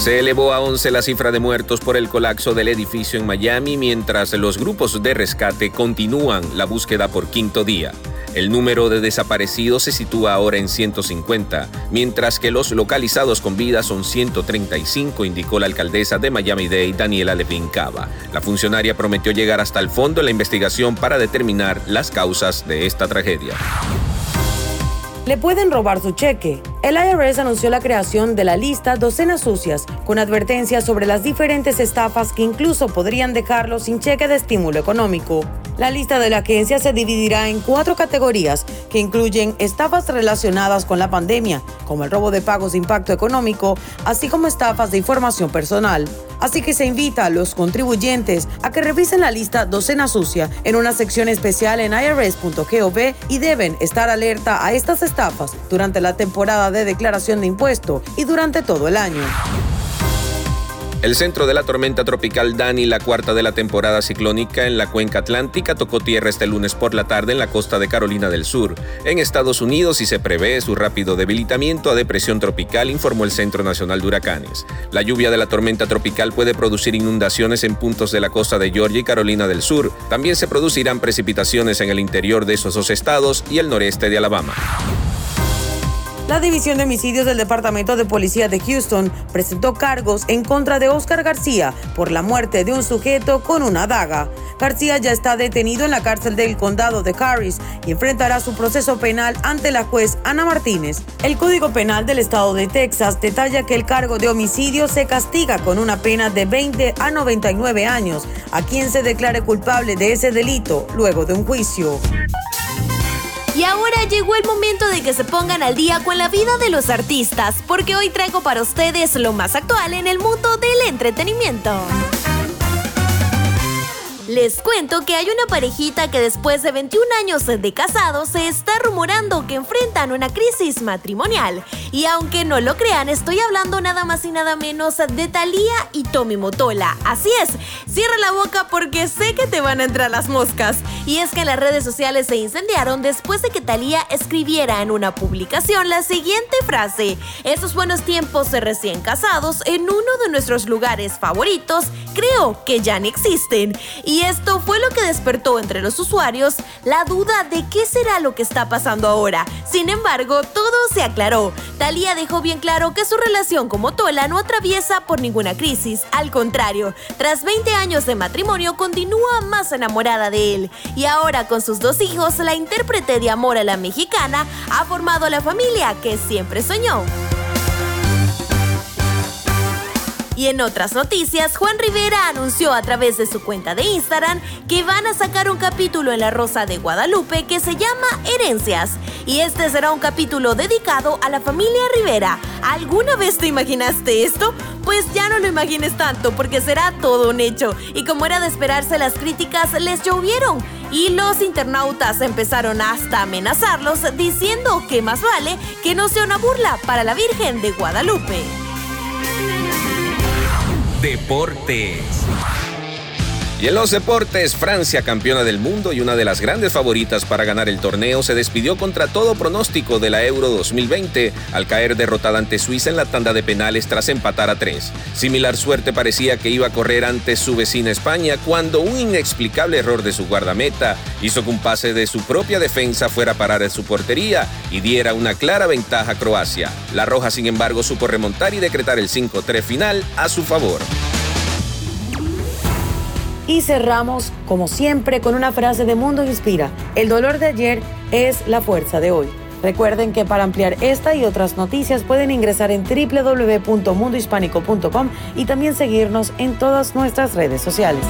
Se elevó a 11 la cifra de muertos por el colapso del edificio en Miami mientras los grupos de rescate continúan la búsqueda por quinto día. El número de desaparecidos se sitúa ahora en 150, mientras que los localizados con vida son 135, indicó la alcaldesa de Miami-Dade, Daniela Levin Cava. La funcionaria prometió llegar hasta el fondo de la investigación para determinar las causas de esta tragedia. Le pueden robar su cheque. El IRS anunció la creación de la lista Docenas Sucias, con advertencias sobre las diferentes estafas que incluso podrían dejarlo sin cheque de estímulo económico. La lista de la agencia se dividirá en cuatro categorías que incluyen estafas relacionadas con la pandemia, como el robo de pagos de impacto económico, así como estafas de información personal. Así que se invita a los contribuyentes a que revisen la lista Docena Sucia en una sección especial en irs.gov y deben estar alerta a estas estafas durante la temporada de declaración de impuesto y durante todo el año. El centro de la tormenta tropical Dani, la cuarta de la temporada ciclónica en la cuenca atlántica, tocó tierra este lunes por la tarde en la costa de Carolina del Sur, en Estados Unidos, y se prevé su rápido debilitamiento a depresión tropical, informó el Centro Nacional de Huracanes. La lluvia de la tormenta tropical puede producir inundaciones en puntos de la costa de Georgia y Carolina del Sur. También se producirán precipitaciones en el interior de esos dos estados y el noreste de Alabama. La División de Homicidios del Departamento de Policía de Houston presentó cargos en contra de Oscar García por la muerte de un sujeto con una daga. García ya está detenido en la cárcel del condado de Harris y enfrentará su proceso penal ante la juez Ana Martínez. El Código Penal del Estado de Texas detalla que el cargo de homicidio se castiga con una pena de 20 a 99 años a quien se declare culpable de ese delito luego de un juicio. Y ahora llegó el momento de que se pongan al día con la vida de los artistas, porque hoy traigo para ustedes lo más actual en el mundo del entretenimiento. Les cuento que hay una parejita que después de 21 años de casados se está rumorando que enfrentan una crisis matrimonial. Y aunque no lo crean, estoy hablando nada más y nada menos de Thalía y Tommy Motola. Así es, cierra la boca porque sé que te van a entrar las moscas. Y es que las redes sociales se incendiaron después de que Thalía escribiera en una publicación la siguiente frase: Esos buenos tiempos de recién casados en uno de nuestros lugares favoritos, creo que ya no existen. Y esto fue lo que despertó entre los usuarios la duda de qué será lo que está pasando ahora. Sin embargo, todo se aclaró. Talía dejó bien claro que su relación con Motola no atraviesa por ninguna crisis. Al contrario, tras 20 años de matrimonio continúa más enamorada de él. Y ahora con sus dos hijos, la intérprete de Amor a la Mexicana ha formado la familia que siempre soñó. Y en otras noticias, Juan Rivera anunció a través de su cuenta de Instagram que van a sacar un capítulo en La Rosa de Guadalupe que se llama Herencias. Y este será un capítulo dedicado a la familia Rivera. ¿Alguna vez te imaginaste esto? Pues ya no lo imagines tanto porque será todo un hecho. Y como era de esperarse, las críticas les llovieron. Y los internautas empezaron hasta amenazarlos diciendo que más vale que no sea una burla para la Virgen de Guadalupe. Deportes. Y en los deportes, Francia, campeona del mundo y una de las grandes favoritas para ganar el torneo, se despidió contra todo pronóstico de la Euro 2020 al caer derrotada ante Suiza en la tanda de penales tras empatar a tres. Similar suerte parecía que iba a correr ante su vecina España cuando un inexplicable error de su guardameta hizo que un pase de su propia defensa fuera a parar en su portería y diera una clara ventaja a Croacia. La Roja, sin embargo, supo remontar y decretar el 5-3 final a su favor. Y cerramos, como siempre, con una frase de Mundo Inspira. El dolor de ayer es la fuerza de hoy. Recuerden que para ampliar esta y otras noticias pueden ingresar en www.mundohispánico.com y también seguirnos en todas nuestras redes sociales.